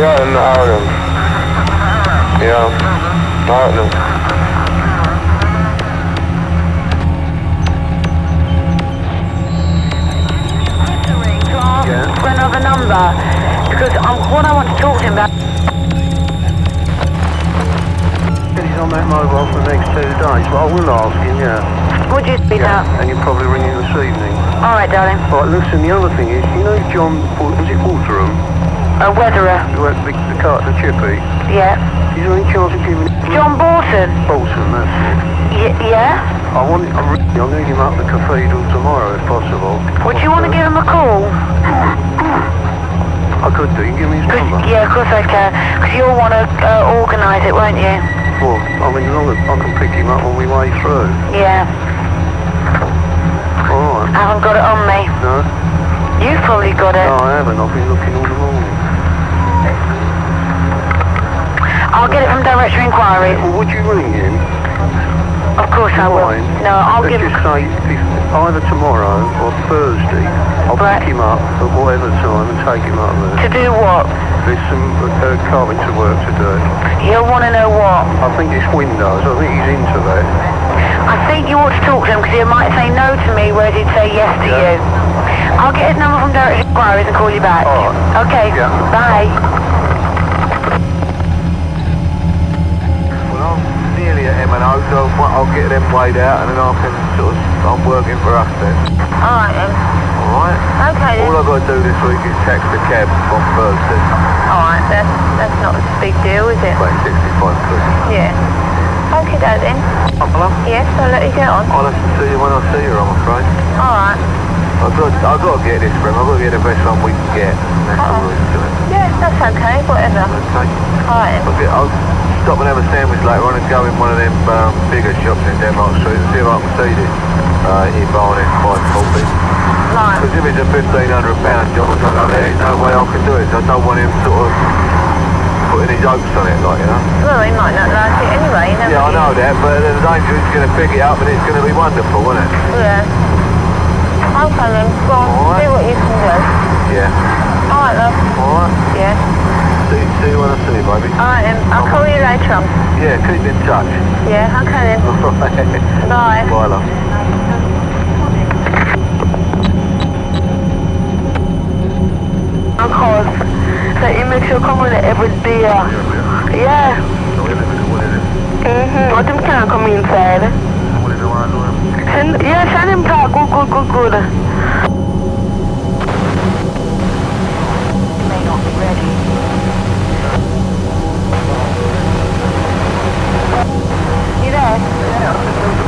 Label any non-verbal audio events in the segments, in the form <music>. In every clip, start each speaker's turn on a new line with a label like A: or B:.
A: Yeah, in Arnhem. Yeah, Arnhem.
B: Yeah. For another number, because um, what I want to talk to him about.
C: He's on that mobile for the next two days, but I will ask him, yeah.
B: Would you speak
C: Yeah,
B: up?
C: and you'll probably ring him this evening.
B: All right, darling.
C: Right, listen, the other thing is, you know John, was it Waterham,
B: A weatherer.
C: who had the, the car the chippy?
B: Yeah.
C: He's any chance of giving
B: John Borton.
C: Bolton, that's it.
B: Y- yeah.
C: I want, I really, I need him up the cathedral tomorrow, if possible.
B: Would you want to give him a call?
C: I could do, you can give me his number.
B: yeah, of course I can. Because you'll want to uh, organise it, won't you?
C: Well, I mean, as long as I can pick him up on my way through.
B: Yeah.
C: Alright.
B: I haven't got it on me.
C: No?
B: You've probably got it.
C: No, I haven't. I've been looking all the morning.
B: I'll get it from Directory Inquiries.
C: Well, would you ring him?
B: Of course I will.
C: Fine.
B: No, I'll
C: Let's
B: give him.
C: just say either tomorrow or Thursday, I'll
B: Right.
C: pick him up at whatever time and take him up there.
B: To do what?
C: There's some uh, carpenter work to do.
B: He'll want to know what.
C: I think it's windows. I think he's into that.
B: I think you ought to talk to him because he might say no to me, whereas he'd say yes to
C: Yeah.
B: you. I'll get his number from Directory Inquiries and call you back.
C: Right.
B: Okay.
C: Yeah.
B: Bye.
A: Well, I'm at so I'll get them weighed out and then I can sort of, I'm working for us then.
B: All right then.
A: Alright?
B: Okay then.
A: All I've got to do this week is tax the cab on Thursday.
B: All right. That's that's not a big deal, is it?
A: About 65 quid.
B: Yeah. Okay, then.
A: Oh, hello?
B: Yes, I'll let you get on.
A: I'll have to see you when I see you, I'm afraid.
B: All right.
A: I've got, I've got to get this for him. I've got to get the best one we can get. That's all there is to it.
B: Yeah, that's okay. Whatever.
A: Okay?
B: All right.
A: I'll, get, I'll stop and have a sandwich later on and go in one of them um, bigger shops in Denmark Street and see if I can see this. Uh, Barnet 540.
B: Right.
A: Because if it's a fifteen hundred pound job or something like that, there's no way I can do it. So I don't want him sort of putting his hopes on it, like you know.
B: Well, he might not like it anyway.
A: Yeah, I know that, but the danger is going to pick it up and it's going to be wonderful, isn't it?
B: Yeah. Okay then. Go on.
A: Right.
B: See what you can do.
A: Yeah.
B: All right, love.
A: All right.
B: Yeah.
A: See, see you when I see you, baby.
B: All right then. I'll call you later on.
A: Yeah, keep in touch.
B: Yeah. Okay then. <laughs> Bye.
A: Bye, love.
B: Of course. So you make sure come with it every day. Yeah. Mm-hmm. Let him can come inside. Send, yeah, send him talk. Good, good, good, good.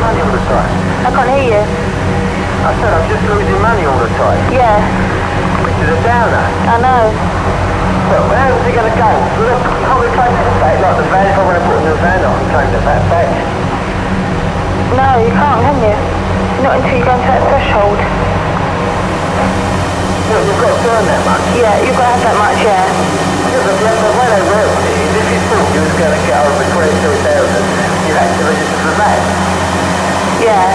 B: I can't hear you.
C: I said I'm just losing money all the time.
B: Yeah,
C: Which is a downer.
B: I know.
C: Well, where's it going to go? Look, you can't replace it back. Like the van, if I want to put a new van on, I'm taking the van back.
B: No, you can't, can you? Not until you go into that threshold.
C: Look, you've got to earn that much.
B: Yeah, you've got to have that much, yeah.
C: Because the, the way they work it is if you thought you was going to get over 22,000, you had to register for that.
B: Yeah.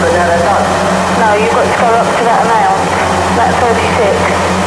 C: But now they don't.
B: No, you've got to go up to that amount. That 36.